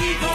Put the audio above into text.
sigo